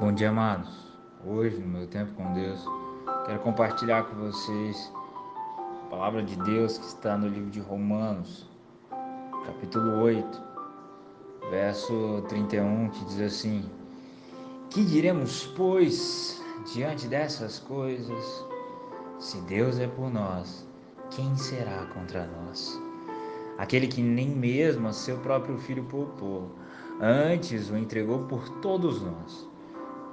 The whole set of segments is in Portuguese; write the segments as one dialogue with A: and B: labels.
A: Bom dia, amados. Hoje, no meu tempo com Deus, quero compartilhar com vocês a palavra de Deus que está no livro de Romanos, capítulo 8, verso 31, que diz assim: Que diremos, pois, diante dessas coisas? Se Deus é por nós, quem será contra nós? Aquele que nem mesmo a seu próprio filho poupou, antes o entregou por todos nós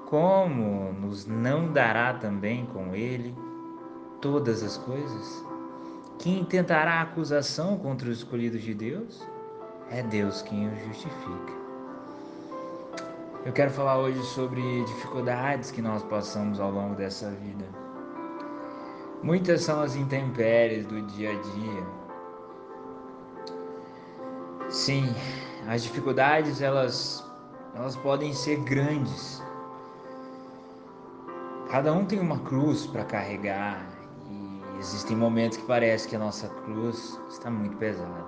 A: como nos não dará também com ele todas as coisas? Quem tentará acusação contra os escolhidos de Deus? É Deus quem os justifica. Eu quero falar hoje sobre dificuldades que nós passamos ao longo dessa vida. Muitas são as intempéries do dia a dia. Sim, as dificuldades elas elas podem ser grandes Cada um tem uma cruz para carregar e existem momentos que parece que a nossa cruz está muito pesada.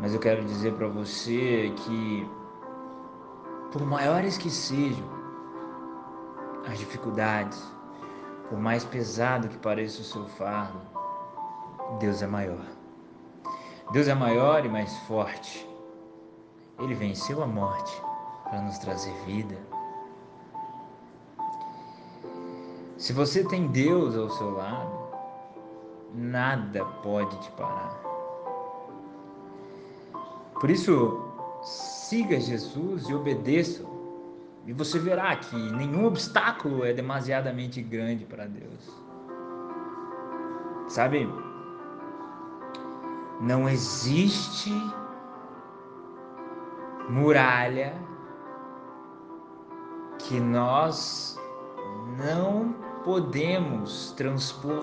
A: Mas eu quero dizer para você que, por maiores que sejam as dificuldades, por mais pesado que pareça o seu fardo, Deus é maior. Deus é maior e mais forte. Ele venceu a morte para nos trazer vida Se você tem Deus ao seu lado, nada pode te parar. Por isso, siga Jesus e obedeça. E você verá que nenhum obstáculo é demasiadamente grande para Deus. Sabe? Não existe muralha que nós não podemos transpor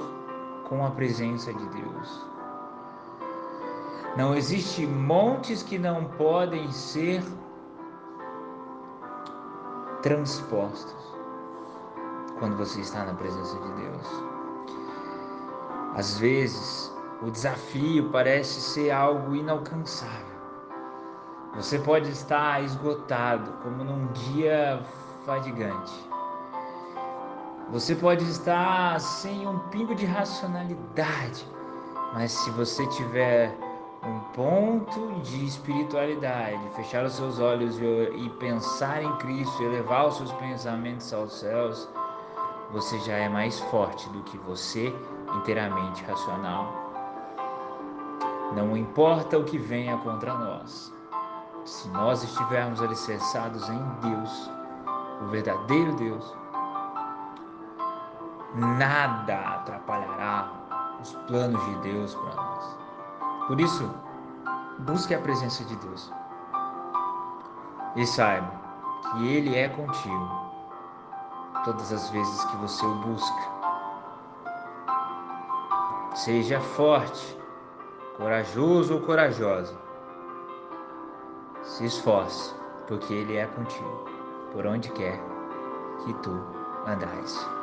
A: com a presença de Deus. Não existe montes que não podem ser transpostos quando você está na presença de Deus. Às vezes, o desafio parece ser algo inalcançável. Você pode estar esgotado, como num dia fadigante. Você pode estar sem um pingo de racionalidade, mas se você tiver um ponto de espiritualidade, fechar os seus olhos e pensar em Cristo, elevar os seus pensamentos aos céus, você já é mais forte do que você inteiramente racional. Não importa o que venha contra nós, se nós estivermos alicerçados em Deus, o verdadeiro Deus, nada atrapalhará os planos de Deus para nós. Por isso, busque a presença de Deus e saiba que Ele é contigo todas as vezes que você o busca. Seja forte, corajoso ou corajosa. Se esforce, porque Ele é contigo, por onde quer que tu andais.